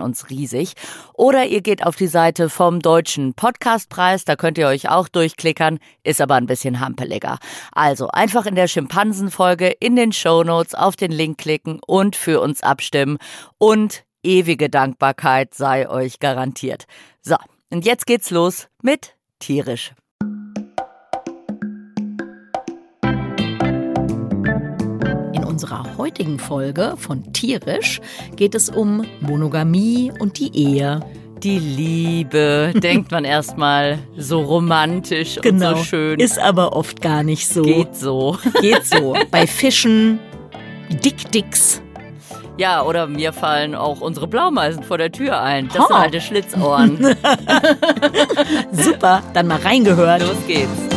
uns riesig. Oder ihr geht auf die Seite vom Deutschen Podcastpreis, da könnt ihr euch auch durchklickern, ist aber ein bisschen hampeliger. Also einfach in der Schimpansenfolge in den Show Notes auf den Link klicken und für uns abstimmen und ewige Dankbarkeit sei euch garantiert. So, und jetzt geht's los mit tierisch. Unserer heutigen Folge von Tierisch geht es um Monogamie und die Ehe. Die Liebe, denkt man erstmal so romantisch Genau. und so schön. Ist aber oft gar nicht so. Geht so. Geht so. Bei Fischen, Dick-Dicks. Ja, oder mir fallen auch unsere Blaumeisen vor der Tür ein. Das Ha. sind alte Schlitzohren. Super, dann mal reingehört. Los geht's.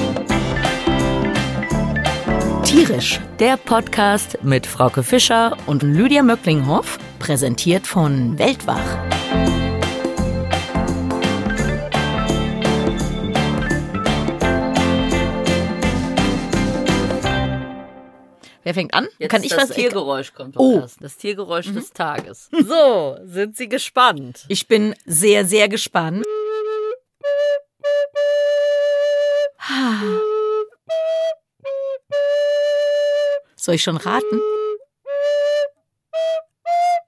Tierisch Der Podcast mit Frauke Fischer und Lydia Möcklinghoff, präsentiert von Weltwach. Wer fängt an? Jetzt Kann ich das was? Tiergeräusch kommt Oh. erst. Das Tiergeräusch des Tages. So, sind Sie gespannt? Ich bin sehr, sehr gespannt. Soll ich schon raten?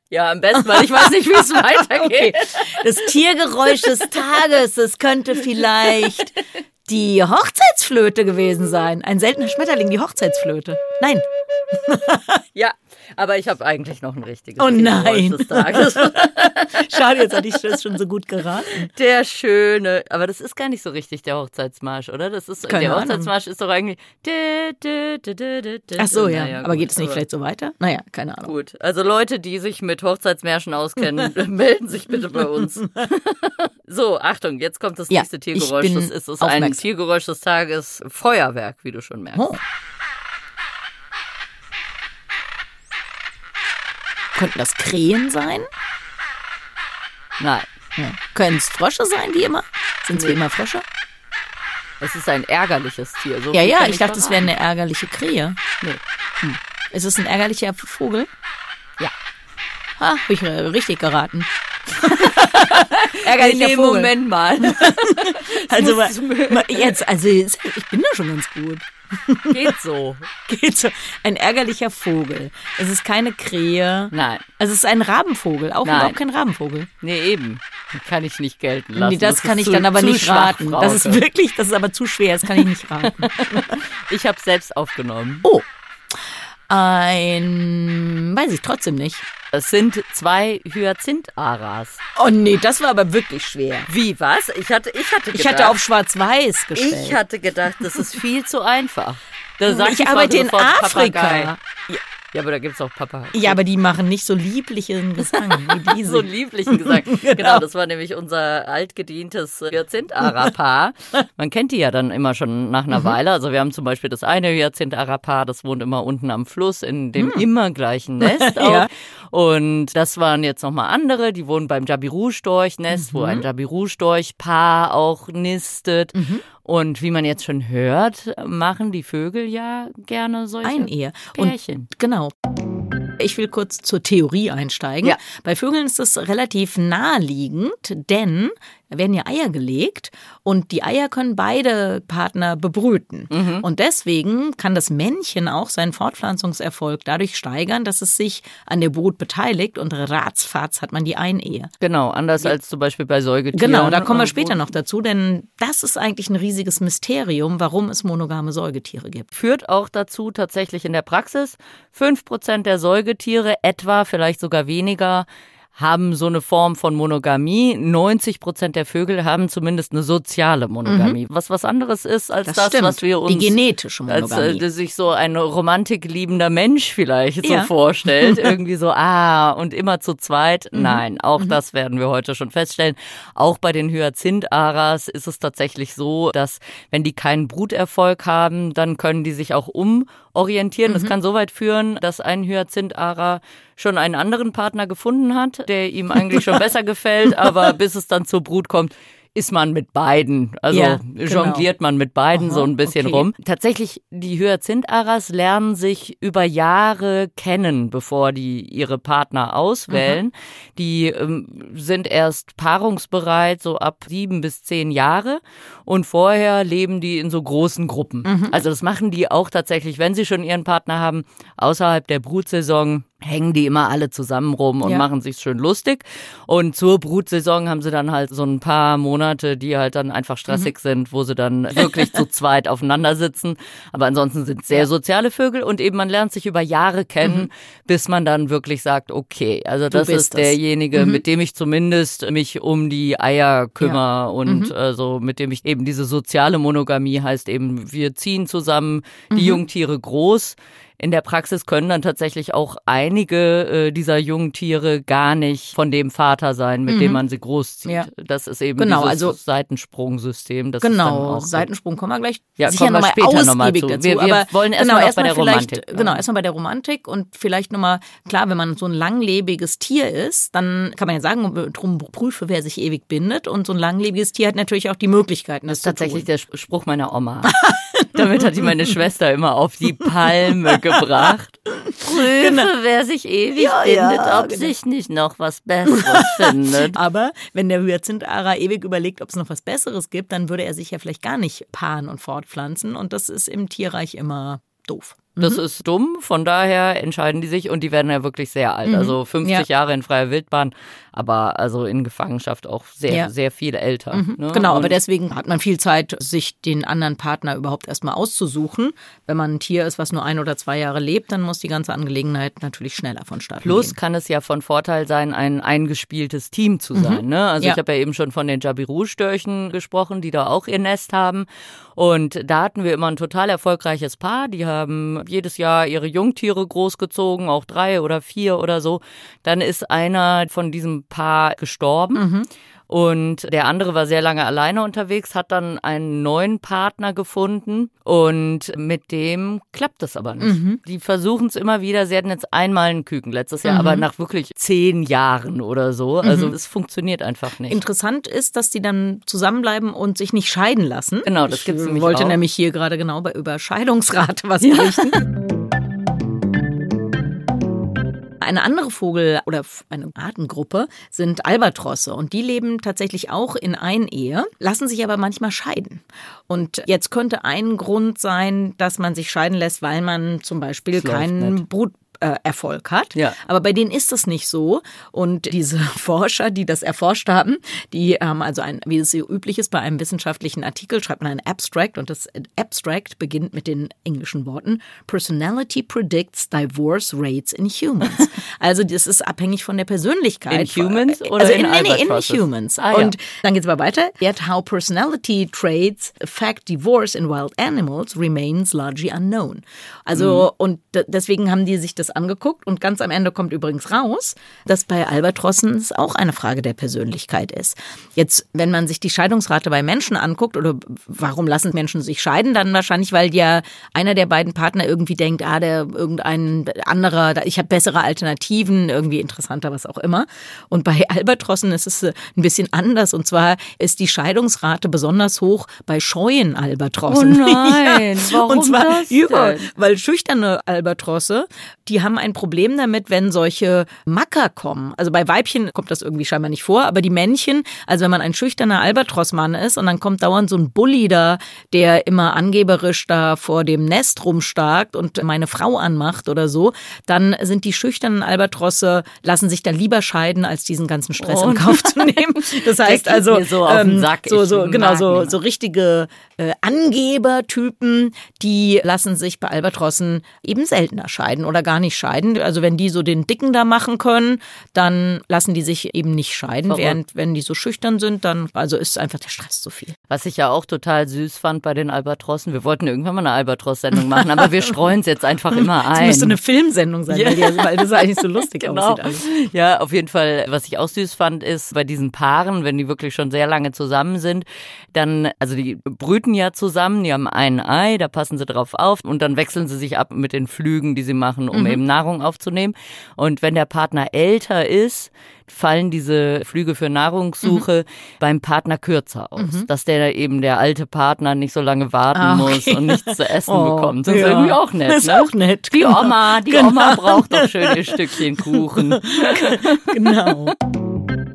Ja, am besten, weil ich weiß nicht, wie es weitergeht. Das Tiergeräusch des Tages, das könnte vielleicht die Hochzeitsflöte gewesen sein. Ein seltener Schmetterling, die Hochzeitsflöte. Nein. Ja, aber ich habe eigentlich noch ein richtiges Oh nein. des Tages. Schade, jetzt hatte ich das schon so gut geraten. Der schöne, aber das ist gar nicht so richtig der Hochzeitsmarsch, oder? Das ist Keine der Ahnung. Hochzeitsmarsch ist doch eigentlich. Ach so, ja. Naja, aber gut, geht es nicht aber vielleicht so weiter? Naja, keine Ahnung. Gut, also Leute, die sich mit Hochzeitsmärschen auskennen, melden sich bitte bei uns. So, Achtung, jetzt kommt das Ja, nächste ich Tiergeräusch. bin Das ist es ein. Tiergeräusch des Tages. Feuerwerk, wie du schon merkst. Oh. Könnten das Krähen sein? Nein, Ja. Können es Frösche sein, wie immer? Sind es wie Nee. immer Frösche? es ist ein ärgerliches Tier. So Ja, ja, kann ich dachte, es wäre eine ärgerliche Krähe. Nee. Ist es ein ärgerlicher Vogel? Ja. Ha, hab ich richtig geraten. Ärgerlicher dem Vogel. Moment mal. Also mal, jetzt, also jetzt, ich bin da schon ganz gut. Geht so. Geht so. Ein ärgerlicher Vogel. Es ist keine Krähe. Nein, Also es ist ein Rabenvogel, auch Nein. überhaupt kein Rabenvogel. nee, kann Kann ich nicht gelten lassen. nee, das, ist kann ich zu- dann aber nicht raten. Das ist Frauke. wirklich, das ist aber zu schwer, das kann ich nicht raten. Ich habe selbst aufgenommen. Oh. Ein, weiß ich trotzdem nicht. Es sind zwei Hyazintharas. Oh nee, das war aber wirklich schwer. Wie, was? Ich hatte, ich hatte gedacht, Ich hatte auf schwarz-weiß gestellt. ich hatte gedacht, das ist viel zu einfach. Ich arbeite in Afrika. Papagei. Ja, aber da gibt's auch Papa. Ja, aber die machen nicht so lieblichen Gesang wie diese. so lieblichen gesagt. genau, das war nämlich unser altgedientes Hyazintara-Paar. Man kennt die ja dann immer schon nach einer Weile. Also wir haben zum Beispiel das eine Hyazintara-Paar, das wohnt immer unten am Fluss in dem immer gleichen Nest auch. Ja. Und das waren jetzt nochmal andere, die wohnen beim Jabiru-Storch-Nest, wo ein Jabiru-Storch-Paar auch nistet. Und wie man jetzt schon hört, machen die Vögel ja gerne solche Einehe. Und Pärchen. genau. Ich will kurz zur Theorie einsteigen. Ja. Bei Vögeln ist das relativ naheliegend, denn werden ja Eier gelegt und die Eier können beide Partner bebrüten. Mhm. Und deswegen kann das Männchen auch seinen Fortpflanzungserfolg dadurch steigern, dass es sich an der Brut beteiligt und ratzfatz hat man die Einehe. Genau, anders als zum Beispiel bei Säugetieren. Genau, da kommen wir später noch dazu, denn das ist eigentlich ein riesiges Mysterium, warum es monogame Säugetiere gibt. führt auch dazu tatsächlich in der Praxis, 5% der Säugetiere, etwa, vielleicht sogar weniger, haben so eine Form von Monogamie. 90 Prozent der Vögel haben zumindest eine soziale Monogamie. Mhm. Was was anderes ist als das, das was wir uns. Die genetische Monogamie. Als äh, sich so ein romantikliebender Mensch vielleicht ja. so vorstellt. Irgendwie so, ah, und immer zu zweit. Mhm. Nein, auch mhm. das werden wir heute schon feststellen. Auch bei den Hyazintharas ist es tatsächlich so, dass wenn die keinen Bruterfolg haben, dann können die sich auch umorientieren. Das mhm. kann so weit führen, dass ein Hyazinthara schon einen anderen Partner gefunden hat, der ihm eigentlich schon besser gefällt, aber bis es dann zur Brut kommt, ist man mit beiden, also ja, genau. jongliert man mit beiden Aha, so ein bisschen okay. rum. Tatsächlich, die Hyazintharas lernen sich über Jahre kennen, bevor die ihre Partner auswählen. Aha. Die ähm, sind erst paarungsbereit, so ab sieben bis zehn Jahre und vorher leben die in so großen Gruppen. Mhm. Also das machen die auch tatsächlich, wenn sie schon ihren Partner haben, außerhalb der Brutsaison hängen die immer alle zusammen rum und ja. machen sich schön lustig. Und zur Brutsaison haben sie dann halt so ein paar Monate, die halt dann einfach stressig mhm. sind, wo sie dann wirklich zu zweit aufeinander sitzen. Aber ansonsten sind sehr soziale Vögel und eben man lernt sich über Jahre kennen, mhm. bis man dann wirklich sagt, okay, also das ist das. derjenige, mhm. mit dem ich zumindest mich um die Eier kümmere ja. und also mit dem ich eben diese soziale Monogamie heißt eben, wir ziehen zusammen die mhm. Jungtiere groß in der Praxis können dann tatsächlich auch einige äh, dieser jungen Tiere gar nicht von dem Vater sein, mit mhm. dem man sie großzieht. Ja. Das ist eben genau, dieses also, Seitensprungsystem. Das genau, Seitensprung kommen wir gleich ja, sicher nochmal später nochmal zu. Dazu. Wir, wir wollen erstmal genau, erst bei der Romantik. Genau, erstmal bei der Romantik und vielleicht nochmal, klar, wenn man so ein langlebiges Tier ist, dann kann man ja sagen, drum prüfe, wer sich ewig bindet und so ein langlebiges Tier hat natürlich auch die Möglichkeiten. Das, das ist tatsächlich der Spruch meiner Oma. Damit hat die meine Schwester immer auf die Palme gebracht. Prüfe, genau. wer sich ewig ja, bindet, ja, ob genau. sich nicht noch was Besseres findet. Aber wenn der Hyazinthara ewig überlegt, ob es noch was Besseres gibt, dann würde er sich ja vielleicht gar nicht paaren und fortpflanzen. Und das ist im Tierreich immer doof. Das mhm. ist dumm, von daher entscheiden die sich und die werden ja wirklich sehr alt. Mhm. Also 50 ja. Jahre in freier Wildbahn, aber also in Gefangenschaft auch sehr, ja. sehr viel älter. Mhm. Ne? Genau, und aber deswegen hat man viel Zeit, sich den anderen Partner überhaupt erstmal auszusuchen. Wenn man ein Tier ist, was nur ein oder zwei Jahre lebt, dann muss die ganze Angelegenheit natürlich schneller vonstatten Plus gehen. kann es ja von Vorteil sein, ein eingespieltes Team zu mhm. sein. Ne? Also ja. ich habe ja eben schon von den Jabiru-Störchen gesprochen, die da auch ihr Nest haben. Und da hatten wir immer ein total erfolgreiches Paar. Die haben jedes Jahr ihre Jungtiere großgezogen, auch drei oder vier oder so. Dann ist einer von diesem Paar gestorben. Mhm. Und der andere war sehr lange alleine unterwegs, hat dann einen neuen Partner gefunden und mit dem klappt es aber nicht. Mhm. Die versuchen es immer wieder. Sie hatten jetzt einmal einen Küken letztes Jahr, mhm. aber nach wirklich zehn Jahren oder so. Also mhm. es funktioniert einfach nicht. Interessant ist, dass die dann zusammenbleiben und sich nicht scheiden lassen. Genau, das gibt es nämlich Ich wollte auch. nämlich hier gerade genau bei Überscheidungsrate was berichten. Eine andere Vogel- oder eine Artengruppe sind Albatrosse und die leben tatsächlich auch in Einehe, lassen sich aber manchmal scheiden. Und jetzt könnte ein Grund sein, dass man sich scheiden lässt, weil man zum Beispiel keinen Brut Erfolg hat. Ja. Aber bei denen ist das nicht so. Und diese Forscher, die das erforscht haben, die haben also ein, wie es so üblich ist, bei einem wissenschaftlichen Artikel schreibt man ein Abstract und das Abstract beginnt mit den englischen Worten Personality predicts divorce rates in humans. also das ist abhängig von der Persönlichkeit. In humans oder also in, in, nee, in humans. Ah, und ja. dann geht es aber weiter. Yet how personality traits affect divorce in wild animals remains largely unknown. Also mhm. und deswegen haben die sich das angeguckt und ganz am Ende kommt übrigens raus, dass bei Albatrossen es auch eine Frage der Persönlichkeit ist. Jetzt, wenn man sich die Scheidungsrate bei Menschen anguckt oder warum lassen Menschen sich scheiden, dann wahrscheinlich, weil ja einer der beiden Partner irgendwie denkt, ah, der irgendein anderer, ich habe bessere Alternativen, irgendwie interessanter, was auch immer. Und bei Albatrossen ist es äh, ein bisschen anders und zwar ist die Scheidungsrate besonders hoch bei scheuen Albatrossen. Oh nein, ja. warum und zwar das über, weil schüchterne Albatrosse, die haben ein Problem damit, wenn solche Macker kommen. Also bei Weibchen kommt das irgendwie scheinbar nicht vor, aber die Männchen, also wenn man ein schüchterner Albatrossmann ist und dann kommt dauernd so ein Bulli da, der immer angeberisch da vor dem Nest rumstarkt und meine Frau anmacht oder so, dann sind die schüchternen Albatrosse, lassen sich dann lieber scheiden, als diesen ganzen Stress oh. in Kauf zu nehmen. Das heißt also, so, ähm, so, so genau, so, so richtige äh, Angebertypen, die lassen sich bei Albatrossen eben seltener scheiden oder gar nicht nicht scheiden. Also wenn die so den Dicken da machen können, dann lassen die sich eben nicht scheiden. Verrückt. Während wenn die so schüchtern sind, dann also ist einfach der Stress zu viel. Was ich ja auch total süß fand bei den Albatrossen, wir wollten irgendwann mal eine Albatros-Sendung machen, aber wir streuen es jetzt einfach immer ein. Es müsste eine Filmsendung sein, ja. weil das eigentlich so lustig genau. aussieht. Alles. Ja, auf jeden Fall, was ich auch süß fand, ist bei diesen Paaren, wenn die wirklich schon sehr lange zusammen sind, dann, also die brüten ja zusammen, die haben ein Ei, da passen sie drauf auf und dann wechseln sie sich ab mit den Flügen, die sie machen, um mhm. eben Nahrung aufzunehmen. Und wenn der Partner älter ist, fallen diese Flüge für Nahrungssuche mhm. beim Partner kürzer aus. Mhm. Dass der eben der alte Partner nicht so lange warten ah, okay. muss und nichts zu essen oh, bekommt. Das ja. ist irgendwie auch nett. Das ist ne? auch nett. Die genau. Oma, die genau. Oma braucht doch schön ihr Stückchen Kuchen. genau.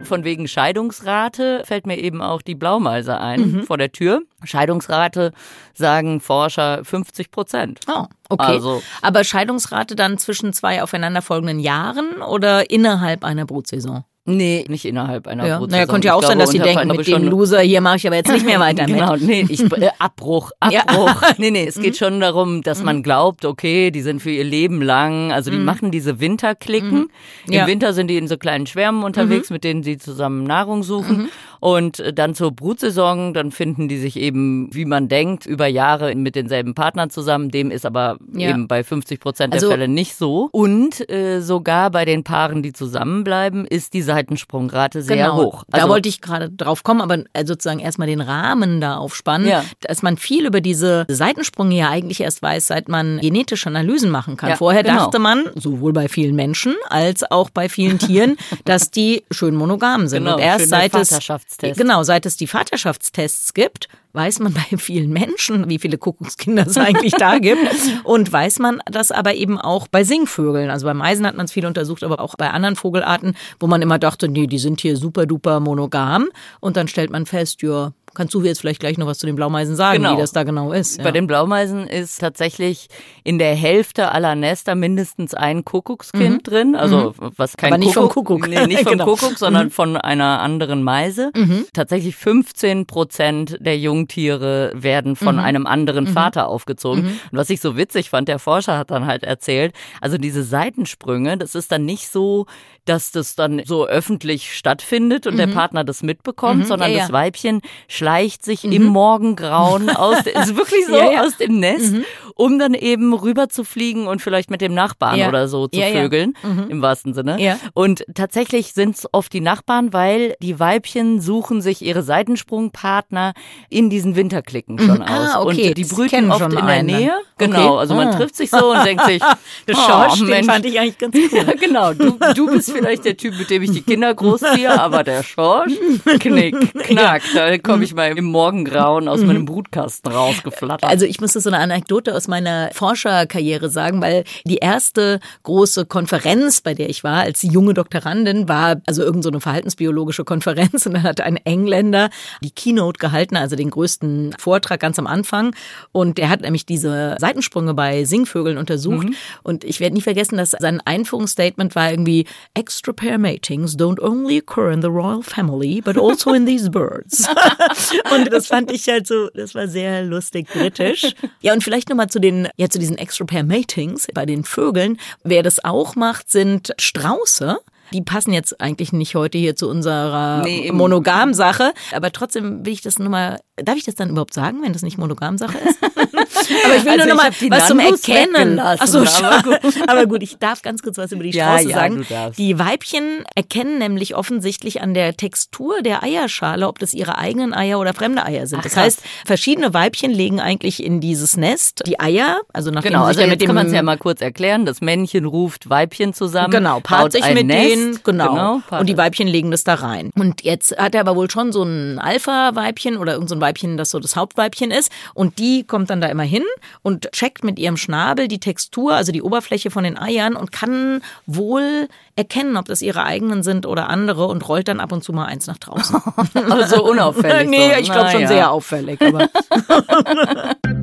Von wegen Scheidungsrate fällt mir eben auch die Blaumeise ein mhm. vor der Tür. Scheidungsrate sagen Forscher 50 Prozent. Oh, okay. Also, Aber Scheidungsrate dann zwischen zwei aufeinanderfolgenden Jahren oder innerhalb einer Brutsaison? Nee, nicht innerhalb einer ja. Naja, könnte ja auch sein, dass sie denken, mit dem Loser hier mache ich aber jetzt nicht mehr weiter genau, mit. nee, ich, äh, Abbruch, Abbruch. Ja. Nee, nee, es geht mhm. schon darum, dass man mhm. glaubt, okay, die sind für ihr Leben lang, also die mhm. machen diese Winterklicken. Mhm. Im Winter sind die in so kleinen Schwärmen unterwegs, mhm. mit denen sie zusammen Nahrung suchen. Und dann zur Brutsaison, dann finden die sich eben, wie man denkt, über Jahre mit denselben Partnern zusammen. Dem ist aber ja. eben bei 50 Prozent der also, Fälle nicht so. Und äh, sogar bei den Paaren, die zusammenbleiben, ist die Seitensprungrate sehr genau. hoch. Also, da wollte ich gerade drauf kommen, aber äh, sozusagen erstmal den Rahmen da aufspannen, ja. dass man viel über diese Seitensprünge ja eigentlich erst weiß, seit man genetische Analysen machen kann. Ja, Vorher genau. dachte man, sowohl bei vielen Menschen als auch bei vielen Tieren, dass die schön monogam sind. Genau, Und erst seit es Vaterschaftstest. Genau, seit es die Vaterschaftstests gibt, weiß man bei vielen Menschen, wie viele Kuckuckskinder es eigentlich da gibt. Und weiß man das aber eben auch bei Singvögeln. Also bei Meisen hat man es viel untersucht, aber auch bei anderen Vogelarten, wo man immer dachte, nee, die sind hier super duper monogam. Und dann stellt man fest, ja, Kannst du jetzt vielleicht gleich noch was zu den Blaumeisen sagen, genau. wie das da genau ist? Ja. Bei den Blaumeisen ist tatsächlich in der Hälfte aller Nester mindestens ein Kuckuckskind mhm. drin. Also mhm. was kein Aber nicht Kuckuck, vom Kuckuck. Nee, nicht vom genau. Kuckuck, sondern mhm. von einer anderen Meise. Mhm. Tatsächlich 15 Prozent der Jungtiere werden von mhm. einem anderen mhm. Vater aufgezogen. Und was ich so witzig fand, der Forscher hat dann halt erzählt, also diese Seitensprünge, das ist dann nicht so, dass das dann so öffentlich stattfindet und der Partner das mitbekommt, sondern ja, ja. das Weibchen schleicht sich mhm. im Morgengrauen aus, ist wirklich so ja, ja. aus dem Nest, mhm. um dann eben rüber zu fliegen und vielleicht mit dem Nachbarn ja. oder so zu vögeln, mhm. im wahrsten Sinne. Und tatsächlich sind es oft die Nachbarn, weil die Weibchen suchen sich ihre Seitensprungpartner in diesen Winterklicken schon mhm. aus. Ah, okay. Und die brüten oft in der Nähe. Okay. Genau, also man oh. trifft sich so und denkt sich, das oh, Mensch. fand ich eigentlich ganz cool. Ja, genau. Du, du bist vielleicht der Typ, mit dem ich die Kinder großziehe, aber der Schorsch, knick, knack, da komme ich mal im Morgengrauen aus meinem mhm. Brutkasten rausgeflattert. Also ich muss das so eine Anekdote aus meiner Forscherkarriere sagen, weil die erste große Konferenz, bei der ich war als junge Doktorandin, war also irgendeine so verhaltensbiologische Konferenz und dann hat ein Engländer die Keynote gehalten, also den größten Vortrag ganz am Anfang und der hat nämlich diese Seitensprünge bei Singvögeln untersucht mhm. und ich werde nie vergessen, dass sein Einführungsstatement war irgendwie extra pair matings don't only occur in the royal family but also in these birds. Und das fand ich halt so, das war sehr lustig britisch. Ja, und vielleicht nochmal zu den, ja, zu diesen Extra Pair Matings bei den Vögeln. Wer das auch macht, sind Strauße. Die passen jetzt eigentlich nicht heute hier zu unserer nee, Monogam-Sache. Aber trotzdem will ich das nur mal. Darf ich das dann überhaupt sagen, wenn das nicht Monogam-Sache ist? aber ich will also nur noch mal was zum Erkennen. Achso, aber gut. aber gut, ich darf ganz kurz was über die Strauße ja, ja, sagen. Die Weibchen erkennen nämlich offensichtlich an der Textur der Eierschale, ob das ihre eigenen Eier oder fremde Eier sind. Ach, das heißt, verschiedene Weibchen legen eigentlich in dieses Nest die Eier, also nachdem genau, also dem kann man es ja mal kurz erklären. Das Männchen ruft Weibchen zusammen, genau, paart sich mit Nest, denen, genau, genau und die Weibchen legen das da rein. Und jetzt hat er aber wohl schon so ein Alpha-Weibchen oder irgendein so Weibchen, das so das Hauptweibchen ist und die kommt dann da immer hin und checkt mit ihrem Schnabel die Textur, also die Oberfläche von den Eiern und kann wohl erkennen, ob das ihre eigenen sind oder andere und rollt dann ab und zu mal eins nach draußen. also unauffällig. nee, ich glaube schon ja. sehr auffällig. Aber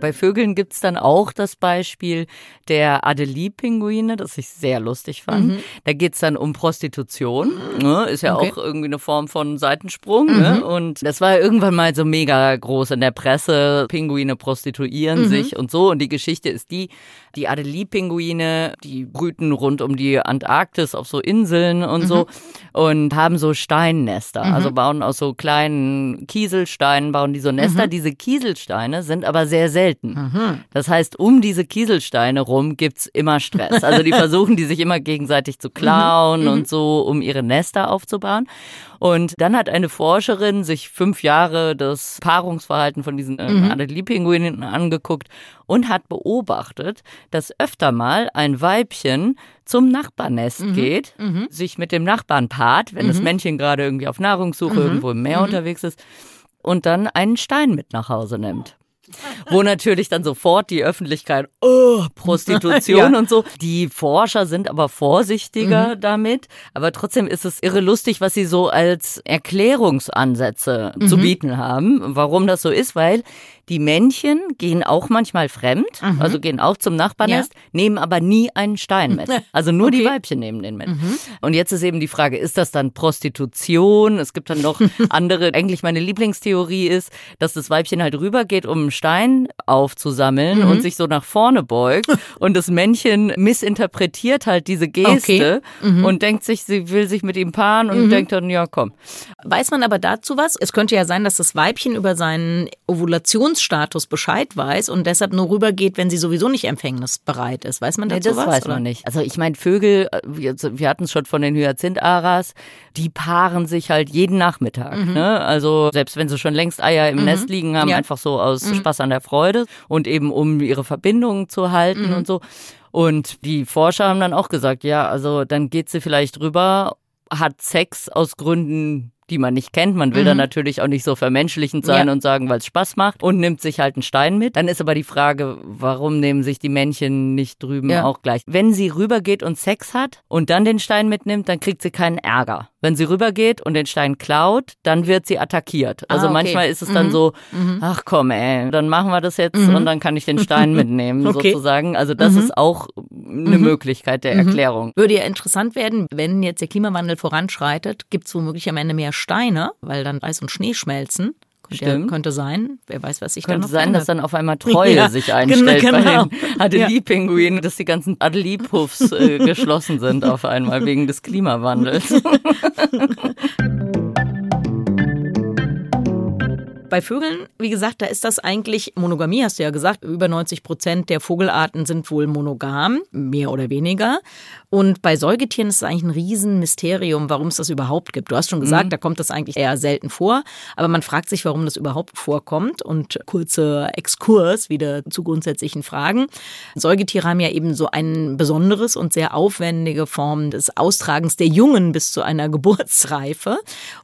Bei Vögeln gibt es dann auch das Beispiel der Adelie-Pinguine, das ich sehr lustig fand. Mhm. Da geht es dann um Prostitution. Ne? Ist ja okay. auch irgendwie eine Form von Seitensprung. Ne? Mhm. Ne? Und das war irgendwann mal so mega groß in der Presse. Pinguine prostituieren mhm. sich und so. Und die Geschichte ist die, die Adelie-Pinguine, die brüten rund um die Antarktis auf so Inseln und so mhm. und haben so Steinnester. Mhm. Also bauen aus so kleinen Kieselsteinen, bauen die so Nester. Mhm. Diese Kieselsteine sind aber sehr selten. Das heißt, um diese Kieselsteine rum gibt's immer Stress. Also die versuchen, die sich immer gegenseitig zu klauen mhm. und so, um ihre Nester aufzubauen. Und dann hat eine Forscherin sich fünf Jahre das Paarungsverhalten von diesen äh, mhm. Adelie-Pinguinen angeguckt und hat beobachtet, dass öfter mal ein Weibchen zum Nachbarnest mhm. geht, mhm. sich mit dem Nachbarn paart, wenn mhm. das Männchen gerade irgendwie auf Nahrungssuche mhm. irgendwo im Meer mhm. unterwegs ist, und dann einen Stein mit nach Hause nimmt wo natürlich dann sofort die Öffentlichkeit, oh, Prostitution ja. und so. Die Forscher sind aber vorsichtiger mhm. damit, aber trotzdem ist es irre lustig, was sie so als Erklärungsansätze mhm. zu bieten haben, warum das so ist, weil die Männchen gehen auch manchmal fremd, mhm. also gehen auch zum Nachbarnest, ja. nehmen aber nie einen Stein mit. Also nur okay. die Weibchen nehmen den mit. Mhm. Und jetzt ist eben die Frage, ist das dann Prostitution? Es gibt dann noch andere, eigentlich meine Lieblingstheorie ist, dass das Weibchen halt rübergeht, um einen Stein aufzusammeln mhm. und sich so nach vorne beugt und das Männchen missinterpretiert halt diese Geste okay. Mhm. und denkt sich, sie will sich mit ihm paaren und mhm. denkt dann, ja komm. Weiß man aber dazu was? Es könnte ja sein, dass das Weibchen über seinen Ovulations Status Bescheid weiß und deshalb nur rübergeht, wenn sie sowieso nicht empfängnisbereit ist. Weiß man dazu nee, das was? weiß oder? man nicht. Also ich meine, Vögel, äh, wir, wir hatten es schon von den Hyazintharas, die paaren sich halt jeden Nachmittag. Mhm. Ne? Also selbst wenn sie schon längst Eier im mhm. Nest liegen haben, ja. einfach so aus mhm. Spaß an der Freude und eben um ihre Verbindungen zu halten mhm. und so. Und die Forscher haben dann auch gesagt, ja, also dann geht sie vielleicht rüber, hat Sex aus Gründen, die man nicht kennt. Man will mhm. dann natürlich auch nicht so vermenschlichend sein ja. und sagen, weil es Spaß macht und nimmt sich halt einen Stein mit. Dann ist aber die Frage, warum nehmen sich die Männchen nicht drüben ja. auch gleich? Wenn sie rübergeht und Sex hat und dann den Stein mitnimmt, dann kriegt sie keinen Ärger. Wenn sie rübergeht und den Stein klaut, dann wird sie attackiert. Also ah, okay. manchmal ist es mhm. dann so, mhm. ach komm, ey, dann machen wir das jetzt mhm. und dann kann ich den Stein mitnehmen, okay. sozusagen. Also das mhm. ist auch eine mhm. Möglichkeit der Erklärung. Würde ja interessant werden, wenn jetzt der Klimawandel voranschreitet, gibt es womöglich am Ende mehr Steine, weil dann Eis und Schnee schmelzen. Stimmt. könnte sein. Wer weiß, was ich könnte da noch sein, ändert. dass dann auf einmal Treue ja, sich einstellt genau. bei den Adelie-Pinguinen, dass die ganzen Adelie-Puffs äh, geschlossen sind auf einmal wegen des Klimawandels. Bei Vögeln, wie gesagt, da ist das eigentlich Monogamie, hast du ja gesagt. Über 90 Prozent der Vogelarten sind wohl monogam, mehr oder weniger. Und bei Säugetieren ist es eigentlich ein Riesenmysterium, warum es das überhaupt gibt. Du hast schon gesagt, mhm. da kommt das eigentlich eher selten vor. Aber man fragt sich, warum das überhaupt vorkommt. Und kurzer Exkurs wieder zu grundsätzlichen Fragen. Säugetiere haben ja eben so ein besonderes und sehr aufwendige Form des Austragens der Jungen bis zu einer Geburtsreife.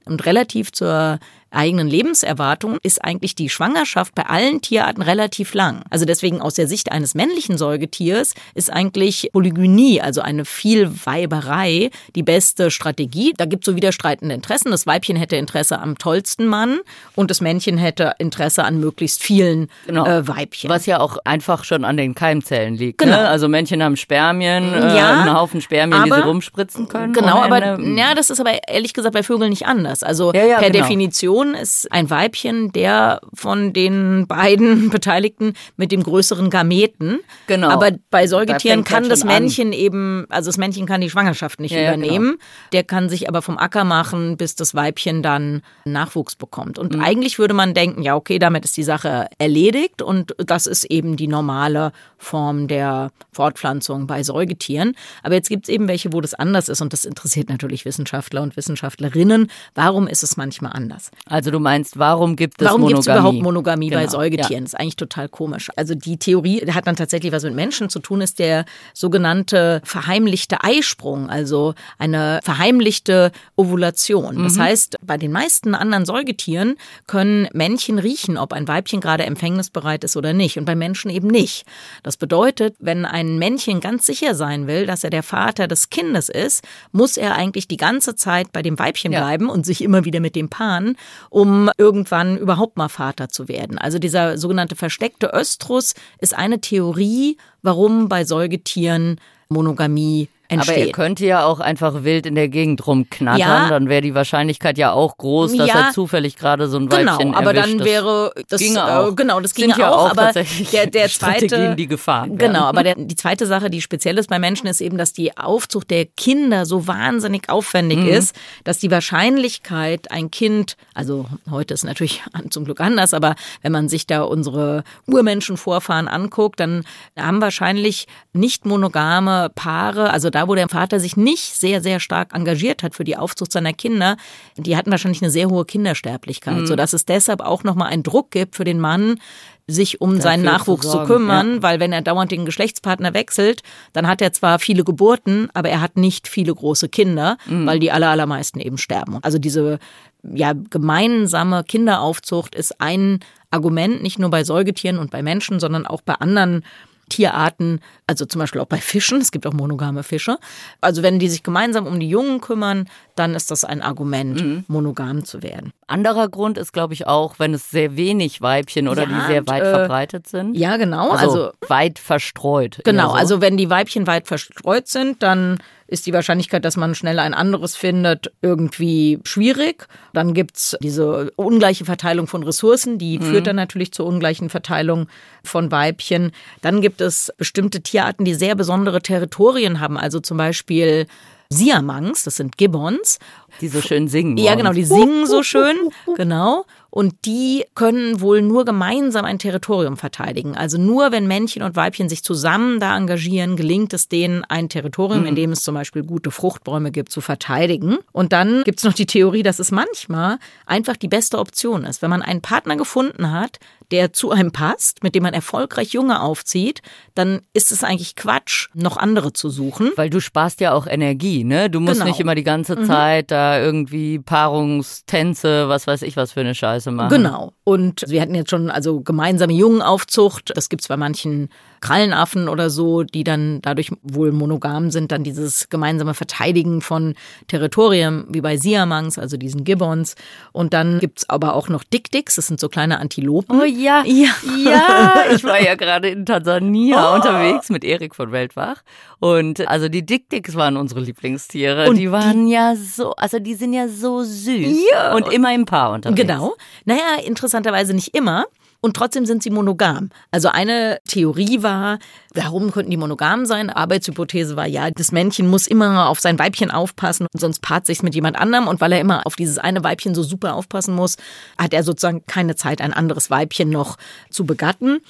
Und relativ zur eigenen Lebenserwartung ist eigentlich die Schwangerschaft bei allen Tierarten relativ lang. Also deswegen aus der Sicht eines männlichen Säugetiers ist eigentlich Polygynie, also eine Vielweiberei, die beste Strategie. Da gibt es so widerstreitende Interessen. Das Weibchen hätte Interesse am tollsten Mann und das Männchen hätte Interesse an möglichst vielen genau. äh, Weibchen. Was ja auch einfach schon an den Keimzellen liegt. Genau. Ne? Also Männchen haben Spermien, äh, ja, einen Haufen Spermien, aber, die sie rumspritzen können. Genau, aber ja, das ist aber ehrlich gesagt bei Vögeln nicht anders. Also ja, ja, per genau. Definition Person ist ein Weibchen, der von den beiden Beteiligten mit dem größeren Gameten. Genau. Aber bei Säugetieren da kann das Männchen an. eben, also das Männchen kann die Schwangerschaft nicht ja, übernehmen. Genau. Der kann sich aber vom Acker machen, bis das Weibchen dann Nachwuchs bekommt. Und mhm. eigentlich würde man denken, ja, okay, damit ist die Sache erledigt und das ist eben die normale Form der Fortpflanzung bei Säugetieren. Aber jetzt gibt es eben welche, wo das anders ist und das interessiert natürlich Wissenschaftler und Wissenschaftlerinnen. Warum ist es manchmal anders? Also du meinst, warum gibt es warum Monogamie? Warum gibt es überhaupt Monogamie genau. bei Säugetieren? Ja. Das ist eigentlich total komisch. Also die Theorie hat dann tatsächlich was mit Menschen zu tun, ist der sogenannte verheimlichte Eisprung, also eine verheimlichte Ovulation. Das mhm. heißt, bei den meisten anderen Säugetieren können Männchen riechen, ob ein Weibchen gerade empfängnisbereit ist oder nicht und bei Menschen eben nicht. Das bedeutet, wenn ein Männchen ganz sicher sein will, dass er der Vater des Kindes ist, muss er eigentlich die ganze Zeit bei dem Weibchen ja. bleiben und sich immer wieder mit dem paaren um irgendwann überhaupt mal Vater zu werden. Also dieser sogenannte versteckte Östrus ist eine Theorie, warum bei Säugetieren Monogamie entsteht. Aber er könnte ja auch einfach wild in der Gegend rumknattern, ja. dann wäre die Wahrscheinlichkeit ja auch groß, dass ja. er zufällig gerade so ein Weibchen Genau, aber dann wäre das ginge äh, auch. genau, das ginge Sind ja auch, aber tatsächlich der, der zweite die Gefahr. Genau, aber der, die zweite Sache, die speziell ist bei Menschen, ist eben, dass die Aufzucht der Kinder so wahnsinnig aufwendig mhm. ist, dass die Wahrscheinlichkeit, ein Kind, also heute ist natürlich zum Glück anders, aber wenn man sich da unsere Urmenschenvorfahren anguckt, dann haben wahrscheinlich nicht monogame Paare, also da, wo der Vater sich nicht sehr, sehr stark engagiert hat für die Aufzucht seiner Kinder, die hatten wahrscheinlich eine sehr hohe Kindersterblichkeit, mhm. sodass es deshalb auch nochmal einen Druck gibt für den Mann, sich um Dafür seinen Nachwuchs zu, sorgen, zu kümmern, ja. weil wenn er dauernd den Geschlechtspartner wechselt, dann hat er zwar viele Geburten, aber er hat nicht viele große Kinder, mhm. weil die aller, allermeisten eben sterben. Also diese ja, gemeinsame Kinderaufzucht ist ein Argument, nicht nur bei Säugetieren und bei Menschen, sondern auch bei anderen Tierarten, also zum Beispiel auch bei Fischen, es gibt auch monogame Fische. Also wenn die sich gemeinsam um die Jungen kümmern, dann ist das ein Argument, mhm. monogam zu werden. Anderer Grund ist, glaube ich, auch, wenn es sehr wenig Weibchen oder ja, die sehr weit äh, verbreitet sind. Ja, genau. Also, also weit verstreut. Genau, so. also wenn die Weibchen weit verstreut sind, dann ist die Wahrscheinlichkeit, dass man schnell ein anderes findet, irgendwie schwierig. Dann gibt's diese ungleiche Verteilung von Ressourcen, die mhm. führt dann natürlich zur ungleichen Verteilung von Weibchen. Dann gibt es bestimmte Tierarten, die sehr besondere Territorien haben, also zum Beispiel Siamangs, das sind Gibbons. Die so schön singen. Ja, genau, die singen so schön, genau. Und die können wohl nur gemeinsam ein Territorium verteidigen. Also nur wenn Männchen und Weibchen sich zusammen da engagieren, gelingt es denen, ein Territorium, mhm. in dem es zum Beispiel gute Fruchtbäume gibt, zu verteidigen. Und dann gibt es noch die Theorie, dass es manchmal einfach die beste Option ist. Wenn man einen Partner gefunden hat, der zu einem passt, mit dem man erfolgreich Junge aufzieht, dann ist es eigentlich Quatsch, noch andere zu suchen. Weil du sparst ja auch Energie, ne? Du musst genau. nicht immer die ganze mhm. Zeit da irgendwie Paarungstänze, was weiß ich was für eine Scheiße machen. Genau. Und wir hatten jetzt schon also gemeinsame Jungenaufzucht. Das gibt es bei manchen Krallenaffen oder so, die dann dadurch wohl monogam sind, dann dieses gemeinsame Verteidigen von Territorien, wie bei Siamangs, also diesen Gibbons. Und dann gibt es aber auch noch Dick-Dicks, das sind so kleine Antilopen. Oh ja, ja, ja. Ich war ja gerade in Tansania oh. unterwegs mit Erik von Weltwach. Und also die Dick-Dicks waren unsere Lieblingstiere. Und die waren die, ja so, also die sind ja so süß. Ja. Und immer im Paar unterwegs. Genau. Naja, interessanterweise nicht immer und trotzdem sind sie monogam. Also eine Theorie war, warum könnten die monogam sein? Arbeitshypothese war ja, das Männchen muss immer auf sein Weibchen aufpassen, sonst paart sich mit jemand anderem und weil er immer auf dieses eine Weibchen so super aufpassen muss, hat er sozusagen keine Zeit, ein anderes Weibchen noch zu begatten.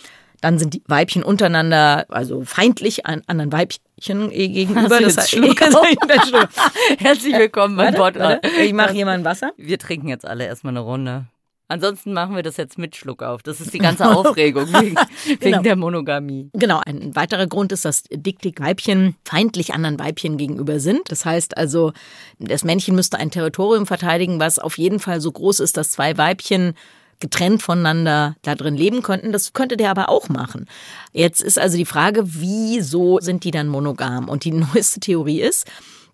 Dann sind die Weibchen untereinander, also feindlich an anderen Weibchen gegenüber. Das heißt, Herzlich willkommen beim Podcast. Ich mache hier mal ein Wasser. Wir trinken jetzt alle erstmal eine Runde. Ansonsten machen wir das jetzt mit Schluck auf. Das ist die ganze Aufregung wegen, genau. wegen der Monogamie. Genau, ein weiterer Grund ist, dass Dick-Dick-Weibchen feindlich anderen Weibchen gegenüber sind. Das heißt also, das Männchen müsste ein Territorium verteidigen, was auf jeden Fall so groß ist, dass zwei Weibchen getrennt voneinander da drin leben könnten. Das könnte der aber auch machen. Jetzt ist also die Frage, wieso sind die dann monogam? Und die neueste Theorie ist,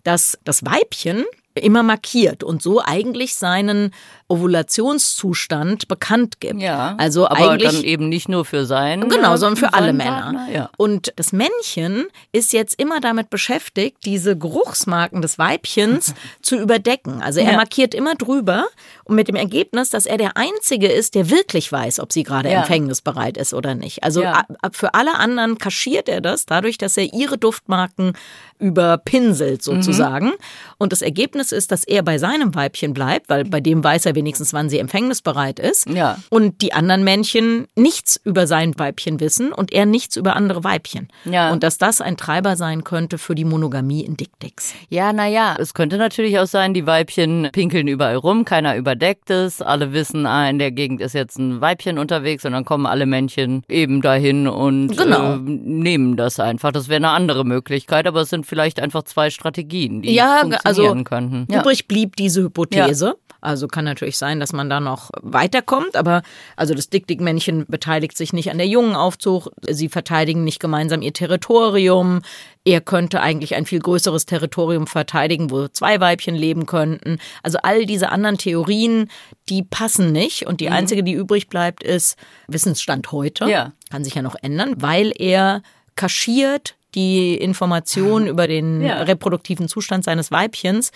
dass das Weibchen immer markiert und so eigentlich seinen Ovulationszustand bekannt gibt. Ja, also aber eigentlich dann eben nicht nur für seinen genau, sondern für alle Männer. Partner, ja. Und das Männchen ist jetzt immer damit beschäftigt, diese Geruchsmarken des Weibchens zu überdecken. Also er ja. markiert immer drüber und mit dem Ergebnis, dass er der einzige ist, der wirklich weiß, ob sie gerade ja. empfängnisbereit ist oder nicht. Also für alle anderen kaschiert er das dadurch, dass er ihre Duftmarken überpinselt sozusagen. Mhm. Und das Ergebnis ist, dass er bei seinem Weibchen bleibt, weil bei dem weiß er wenigstens, wann sie empfängnisbereit ist. Ja. Und die anderen Männchen nichts über sein Weibchen wissen und er nichts über andere Weibchen. Ja. Und dass das ein Treiber sein könnte für die Monogamie in Dick-Dicks. Ja, naja, es könnte natürlich auch sein, die Weibchen pinkeln überall rum, keiner überdeckt es, alle wissen, ah, in der Gegend ist jetzt ein Weibchen unterwegs und dann kommen alle Männchen eben dahin und genau. äh, nehmen das einfach. Das wäre eine andere Möglichkeit, aber es sind vielleicht einfach zwei Strategien, die ja, funktionieren also, könnten. Mhm. Übrig blieb diese Hypothese. Ja. Also kann natürlich sein, dass man da noch weiterkommt, aber also das Dick-Dick-Männchen beteiligt sich nicht an der Jungenaufzucht, sie verteidigen nicht gemeinsam ihr Territorium. Er könnte eigentlich ein viel größeres Territorium verteidigen, wo zwei Weibchen leben könnten. Also all diese anderen Theorien, die passen nicht. Und die mhm. einzige, die übrig bleibt, ist Wissensstand heute. Ja. Kann sich ja noch ändern, weil er kaschiert die Information über den ja. reproduktiven Zustand seines Weibchens.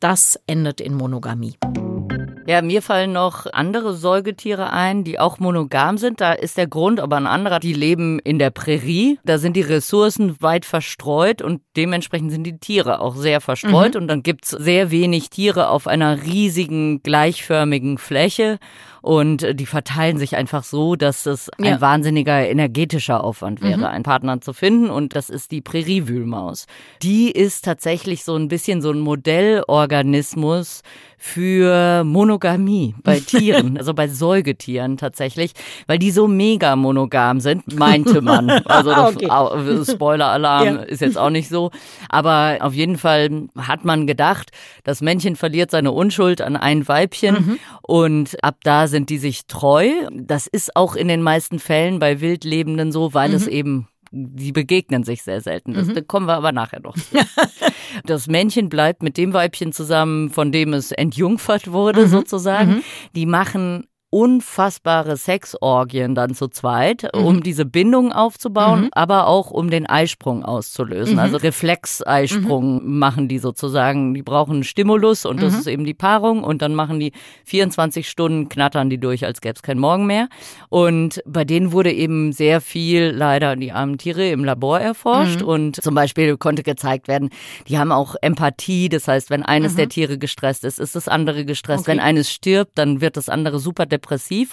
Das endet in Monogamie. Ja, mir fallen noch andere Säugetiere ein, die auch monogam sind. Da ist der Grund aber ein anderer. Die leben in der Prärie. Da sind die Ressourcen weit verstreut und dementsprechend sind die Tiere auch sehr verstreut. Mhm. Und dann gibt's sehr wenig Tiere auf einer riesigen, gleichförmigen Fläche und die verteilen sich einfach so, dass es ein ja. wahnsinniger energetischer Aufwand wäre, mhm. einen Partner zu finden und das ist die Präriewühlmaus. Die ist tatsächlich so ein bisschen so ein Modellorganismus für Monogamie bei Tieren, also bei Säugetieren tatsächlich, weil die so mega monogam sind, meinte man. Also okay. Spoiler-Alarm ja. ist jetzt auch nicht so. Aber auf jeden Fall hat man gedacht, das Männchen verliert seine Unschuld an ein Weibchen mhm. und ab da sind die sich treu. Das ist auch in den meisten Fällen bei Wildlebenden so, weil mhm. es eben die begegnen sich sehr selten. Das mhm. kommen wir aber nachher noch. das Männchen bleibt mit dem Weibchen zusammen, von dem es entjungfert wurde, mhm. sozusagen. Mhm. Die machen unfassbare Sexorgien dann zu zweit, mhm. um diese Bindung aufzubauen, mhm. aber auch um den Eisprung auszulösen. Mhm. Also Reflex-Eisprung mhm. machen die sozusagen. Die brauchen einen Stimulus und das mhm. ist eben die Paarung und dann machen die 24 Stunden, knattern die durch, als gäbe es keinen Morgen mehr. Und bei denen wurde eben sehr viel leider die armen Tiere im Labor erforscht mhm. und zum Beispiel konnte gezeigt werden, die haben auch Empathie. Das heißt, wenn eines der Tiere gestresst ist, ist das andere gestresst. Okay. Wenn eines stirbt, dann wird das andere super depressiv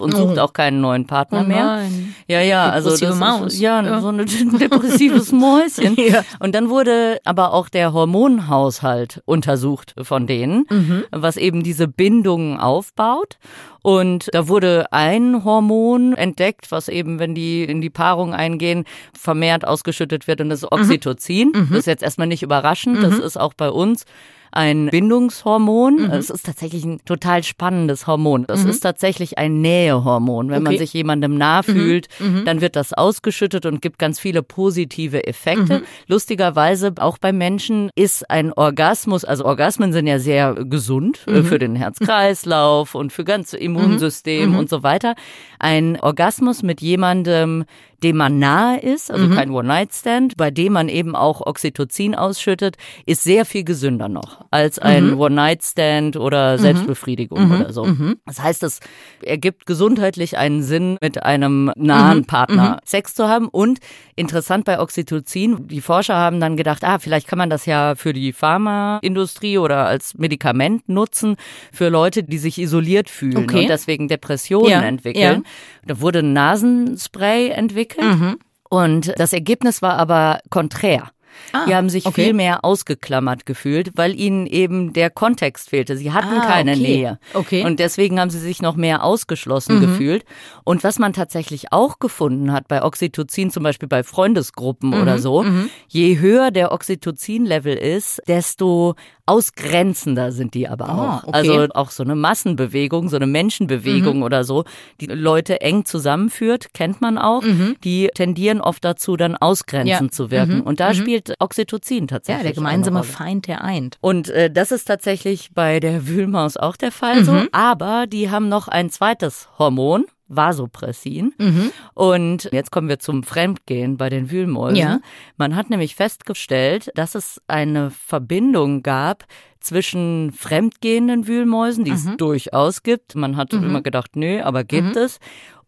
und sucht oh. auch keinen neuen Partner oh mehr. Ja, ja, also das Maus. Ist, ja, ja, so ein depressives Mäuschen. ja. Und dann wurde aber auch der Hormonhaushalt untersucht von denen, mhm. was eben diese Bindungen aufbaut. Und da wurde ein Hormon entdeckt, was eben, wenn die in die Paarung eingehen, vermehrt ausgeschüttet wird und das ist Oxytocin. Mhm. Das ist jetzt erstmal nicht überraschend, mhm. das ist auch bei uns ein Bindungshormon. Mhm. Es ist tatsächlich ein total spannendes Hormon. Es mhm. ist tatsächlich ein Nähehormon. Wenn okay. man sich jemandem nah mhm. fühlt, mhm. dann wird das ausgeschüttet und gibt ganz viele positive Effekte. Mhm. Lustigerweise auch bei Menschen ist ein Orgasmus, also Orgasmen sind ja sehr gesund äh, mhm. für den Herzkreislauf und für ganz Immunsystem und so weiter. Ein Orgasmus mit jemandem, dem man nahe ist, also mhm. kein One-Night-Stand, bei dem man eben auch Oxytocin ausschüttet, ist sehr viel gesünder noch als ein mhm. One-Night-Stand oder mhm. Selbstbefriedigung mhm. oder so. Mhm. Das heißt, es ergibt gesundheitlich einen Sinn, mit einem nahen Partner Sex zu haben. Und interessant bei Oxytocin, die Forscher haben dann gedacht, ah, vielleicht kann man das ja für die Pharmaindustrie oder als Medikament nutzen für Leute, die sich isoliert fühlen okay. und deswegen Depressionen ja. entwickeln. Ja. Da wurde ein Nasenspray entwickelt entwickelt. Mhm. Und das Ergebnis war aber konträr. Ah, die haben sich okay. viel mehr ausgeklammert gefühlt, weil ihnen eben der Kontext fehlte. Sie hatten ah, keine okay. Nähe. Okay. Und deswegen haben sie sich noch mehr ausgeschlossen mhm. gefühlt. Und was man tatsächlich auch gefunden hat bei Oxytocin, zum Beispiel bei Freundesgruppen mhm. oder so, mhm. je höher der Oxytocin-Level ist, desto ausgrenzender sind die aber ah, auch. okay. Also auch so eine Massenbewegung, so eine Menschenbewegung mhm. oder so, die Leute eng zusammenführt, kennt man auch. Mhm. Die tendieren oft dazu, dann ausgrenzend ja. zu wirken. Mhm. Und da mhm. Spielt Oxytocin tatsächlich. Ja, der gemeinsame Feind, der eint. Und äh, das ist tatsächlich bei der Wühlmaus auch der Fall so. Mhm. Aber die haben noch ein zweites Hormon, Vasopressin. Mhm. Und jetzt kommen wir zum Fremdgehen bei den Wühlmäusen. Ja. Man hat nämlich festgestellt, dass es eine Verbindung gab zwischen fremdgehenden Wühlmäusen, die mhm. es durchaus gibt. Man hat mhm. immer gedacht, nö, aber gibt mhm. es.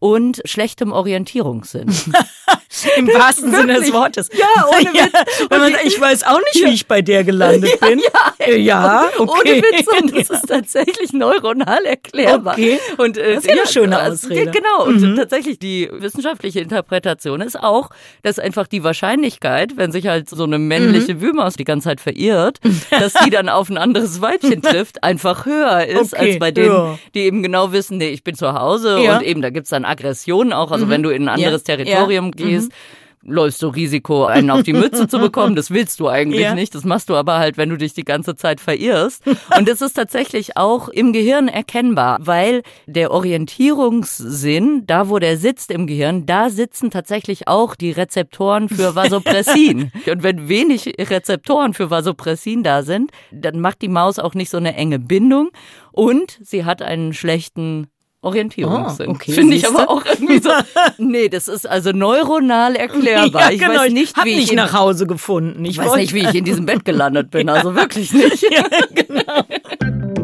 Und schlechtem Orientierungssinn. Im wahrsten Sinne des Wortes. Ja, ohne Witz. Ja, man, ich weiß auch nicht, wie ich bei der gelandet bin. Ja, ja, ja okay. Ohne Witz. Und das ist tatsächlich neuronal erklärbar. Okay. Und, äh, das ist ja eine schöne Ausrede. Genau. Und mhm. tatsächlich die wissenschaftliche Interpretation ist auch, dass einfach die Wahrscheinlichkeit, wenn sich halt so eine männliche mhm. Wühlmaus die ganze Zeit verirrt, dass die dann auf ein anderes Weibchen trifft, einfach höher ist okay. als bei denen, die eben genau wissen, nee, ich bin zu Hause und eben da gibt's dann Aggressionen auch. Also mhm. wenn du in ein anderes Territorium gehst, mhm läufst du Risiko, einen auf die Mütze zu bekommen. Das willst du eigentlich ja. nicht. Das machst du aber halt, wenn du dich die ganze Zeit verirrst. Und es ist tatsächlich auch im Gehirn erkennbar, weil der Orientierungssinn, da wo der sitzt im Gehirn, da sitzen tatsächlich auch die Rezeptoren für Vasopressin. Und wenn wenig Rezeptoren für Vasopressin da sind, dann macht die Maus auch nicht so eine enge Bindung und sie hat einen schlechten Orientierungssinn. Oh, okay, Finde ich aber auch irgendwie so. Nee, das ist also neuronal erklärbar. Ja, ich genau, weiß nicht, ich wie ich nach Hause gefunden. Ich, ich weiß nicht, wie ich in diesem Bett gelandet bin. Also wirklich nicht. ja, genau.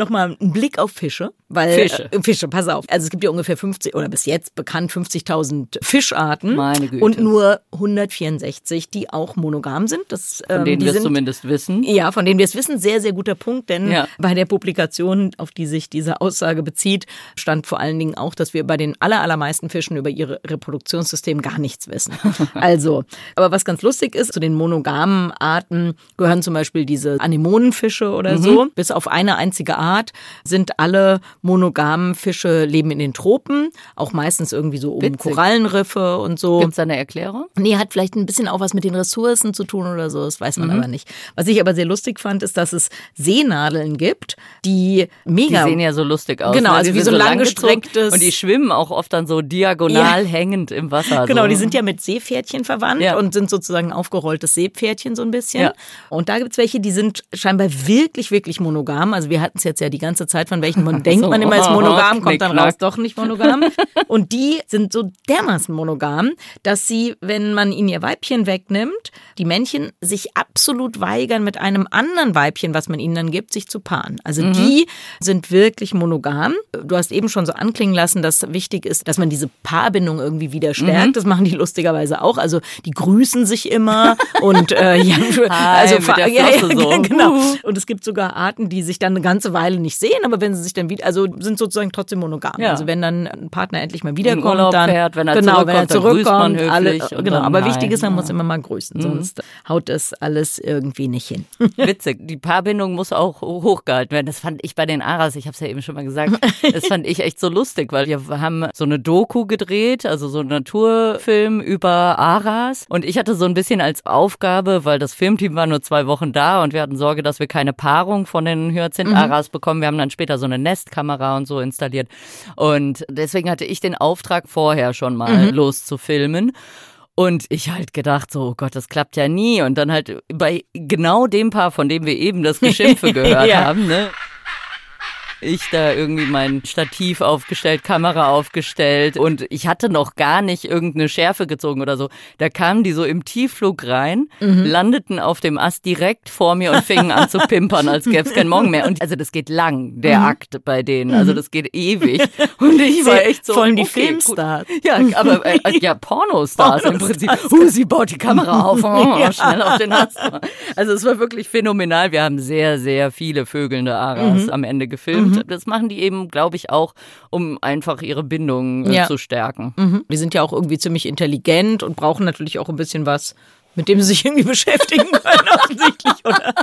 Nochmal ein Blick auf Fische. Weil, Fische. Äh, Fische, pass auf. Also es gibt ja ungefähr 50 oder bis jetzt bekannt 50.000 Fischarten. Meine Güte. Und nur 164, die auch monogam sind. Das, von denen ähm, wir es zumindest wissen. Ja, von denen wir es wissen. Sehr, sehr guter Punkt, denn ja. bei der Publikation, auf die sich diese Aussage bezieht, stand vor allen Dingen auch, dass wir bei den aller, allermeisten Fischen über ihre Reproduktionssystem gar nichts wissen. also, aber was ganz lustig ist, zu den monogamen Arten gehören zum Beispiel diese Anemonenfische oder mhm. so. Bis auf eine einzige Art sind alle monogamen Fische leben in den Tropen, auch meistens irgendwie so um Witzig. Korallenriffe und so. Gibt es da eine Erklärung? Nee, hat vielleicht ein bisschen auch was mit den Ressourcen zu tun oder so, das weiß man mhm. aber nicht. Was ich aber sehr lustig fand, ist, dass es Seenadeln gibt, die mega. Die sehen ja so lustig aus. Genau, ne? also wie so, so langgestrecktes. Und die schwimmen auch oft dann so diagonal ja. hängend im Wasser. Genau, so. die sind ja mit Seepferdchen verwandt ja. und sind sozusagen aufgerolltes Seepferdchen so ein bisschen. Ja. Und da gibt es welche, die sind scheinbar wirklich, wirklich monogam. Also wir hatten es jetzt ja die ganze Zeit, von welchen man denkt, man immer ist monogam, kommt dann raus, doch nicht monogam. Und die sind so dermaßen monogam, dass sie, wenn man ihnen ihr Weibchen wegnimmt, die Männchen sich absolut weigern, mit einem anderen Weibchen, was man ihnen dann gibt, sich zu paaren. Also mhm. die sind wirklich monogam. Du hast eben schon so anklingen lassen, dass wichtig ist, dass man diese Paarbindung irgendwie wieder stärkt. Mhm. Das machen die lustigerweise auch. Also die grüßen sich immer und äh, ja, also Hi, ja, ja, so. genau. Und es gibt sogar Arten, die sich dann eine ganze Weile nicht sehen, aber wenn sie sich dann wieder, also sind sozusagen trotzdem monogam. Ja. Also wenn dann ein Partner endlich mal wiederkommt, dann fährt, wenn er genau, zurückkommt, wenn er zurückkommt, alle, genau. Aber nein, wichtig ist, man ja. muss immer mal grüßen, mhm. sonst haut das alles irgendwie nicht hin. Witzig, die Paarbindung muss auch hochgehalten werden. Das fand ich bei den Aras, ich habe es ja eben schon mal gesagt, das fand ich echt so lustig, weil wir haben so eine Doku gedreht, also so einen Naturfilm über Aras und ich hatte so ein bisschen als Aufgabe, weil das Filmteam war nur zwei Wochen da und wir hatten Sorge, dass wir keine Paarung von den Hyazinth-Aras mhm. bekommen. Wir haben dann später so eine Nestkamera und so installiert. Und deswegen hatte ich den Auftrag vorher schon mal mhm. loszufilmen. Und ich halt gedacht, so, oh Gott, das klappt ja nie. Und dann halt bei genau dem Paar, von dem wir eben das Geschimpfe gehört ja. haben, ne? Ich da irgendwie mein Stativ aufgestellt, Kamera aufgestellt und ich hatte noch gar nicht irgendeine Schärfe gezogen oder so. Da kamen die so im Tiefflug rein, mhm. landeten auf dem Ast direkt vor mir und fingen an zu pimpern, als gäbe es keinen Morgen mehr. Und also das geht lang, der mhm. Akt bei denen. Also mhm. das geht ewig. Und ich war echt so. Vor allem die okay, Filmstars. Gut. Ja, aber äh, äh ja, Pornostars im Prinzip. Uh, sie baut die Kamera auf, oh, ja. schnell auf den Ast. Also es war wirklich phänomenal. Wir haben sehr, sehr viele vögelnde Aras mhm. am Ende gefilmt. Mhm. Das machen die eben, glaube ich, auch, um einfach ihre Bindung äh, ja. zu stärken. Mhm. Die sind ja auch irgendwie ziemlich intelligent und brauchen natürlich auch ein bisschen was mit dem sie sich irgendwie beschäftigen können, offensichtlich, oder?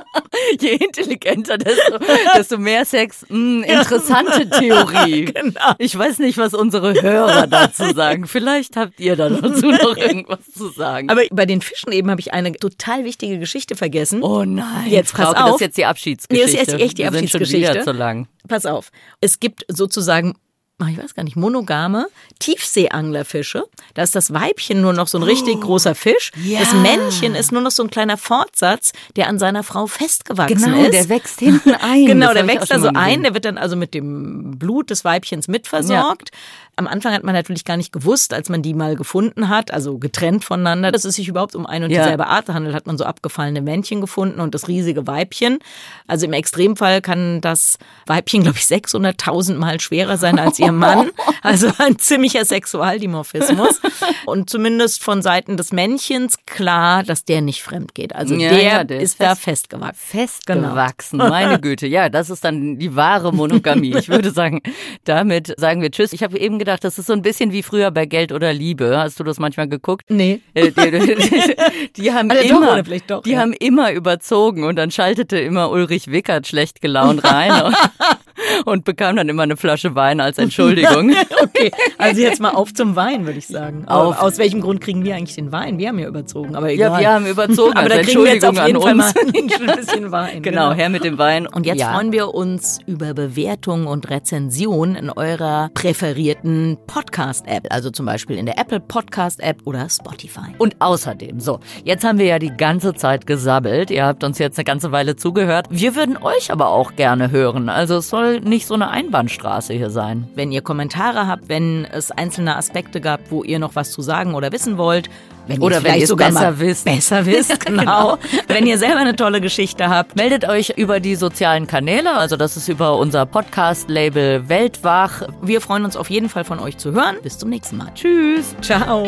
Je intelligenter, desto, desto mehr Sex. Hm, interessante Theorie. genau. Ich weiß nicht, was unsere Hörer dazu sagen. Vielleicht habt ihr da dazu noch irgendwas zu sagen. Aber bei den Fischen eben habe ich eine total wichtige Geschichte vergessen. Oh nein. Jetzt pass Frauke, auf. Das ist jetzt die Abschiedsgeschichte. Nee, das ist jetzt echt die Abschiedsgeschichte. Wir sind schon wieder zu lang. Pass auf. Es gibt sozusagen ich weiß gar nicht, monogame Tiefseeanglerfische. Da ist das Weibchen nur noch so ein richtig oh, großer Fisch. Ja. Das Männchen ist nur noch so ein kleiner Fortsatz, der an seiner Frau festgewachsen genau, ist. Genau, der wächst hinten ein. genau, der wächst da so ein. Der wird dann also mit dem Blut des Weibchens mitversorgt. Ja. Am Anfang hat man natürlich gar nicht gewusst, als man die mal gefunden hat, also getrennt voneinander, dass es sich überhaupt um ein und ja. dieselbe Art handelt, hat man so abgefallene Männchen gefunden und das riesige Weibchen. Also im Extremfall kann das Weibchen, glaube ich, 600.000 Mal schwerer sein als ihr Mann. Also ein ziemlicher Sexualdimorphismus. Und zumindest von Seiten des Männchens klar, dass der nicht fremd geht. Also ja, der, ja, der, ist, ist fest, da festgewachsen. Festgewachsen, genau. meine Güte. Ja, das ist dann die wahre Monogamie. Ich würde sagen, damit sagen wir Tschüss. Ich habe eben gedacht, das ist so ein bisschen wie früher bei Geld oder Liebe. Hast du das manchmal geguckt? Nee. Äh, die, die, die haben also immer, doch, doch, die ja. haben immer überzogen und dann schaltete immer Ulrich Wickert schlecht gelaunt rein. und bekam dann immer eine Flasche Wein als Entschuldigung. okay, also jetzt mal auf zum Wein, würde ich sagen. Auf. Aus welchem Grund kriegen wir eigentlich den Wein? Wir haben ja überzogen, aber egal. Ja, wir haben überzogen. aber da kriegen wir jetzt auf jeden Fall mal ein bisschen Wein. Genau, genau, her mit dem Wein. Und jetzt ja. freuen wir uns über Bewertungen und Rezensionen in eurer präferierten Podcast-App, also zum Beispiel in der Apple Podcast-App oder Spotify. Und außerdem, so, jetzt haben wir ja die ganze Zeit gesabbelt. Ihr habt uns jetzt eine ganze Weile zugehört. Wir würden euch aber auch gerne hören. Also es soll nicht so eine Einbahnstraße hier sein. Wenn ihr Kommentare habt, wenn es einzelne Aspekte gab, wo ihr noch was zu sagen oder wissen wollt, wenn oder wenn ihr es besser wisst. Besser wisst, genau. genau. wenn ihr selber eine tolle Geschichte habt, meldet euch über die sozialen Kanäle. Also das ist über unser Podcast-Label Weltwach. Wir freuen uns auf jeden Fall von euch zu hören. Bis zum nächsten Mal. Tschüss. Ciao.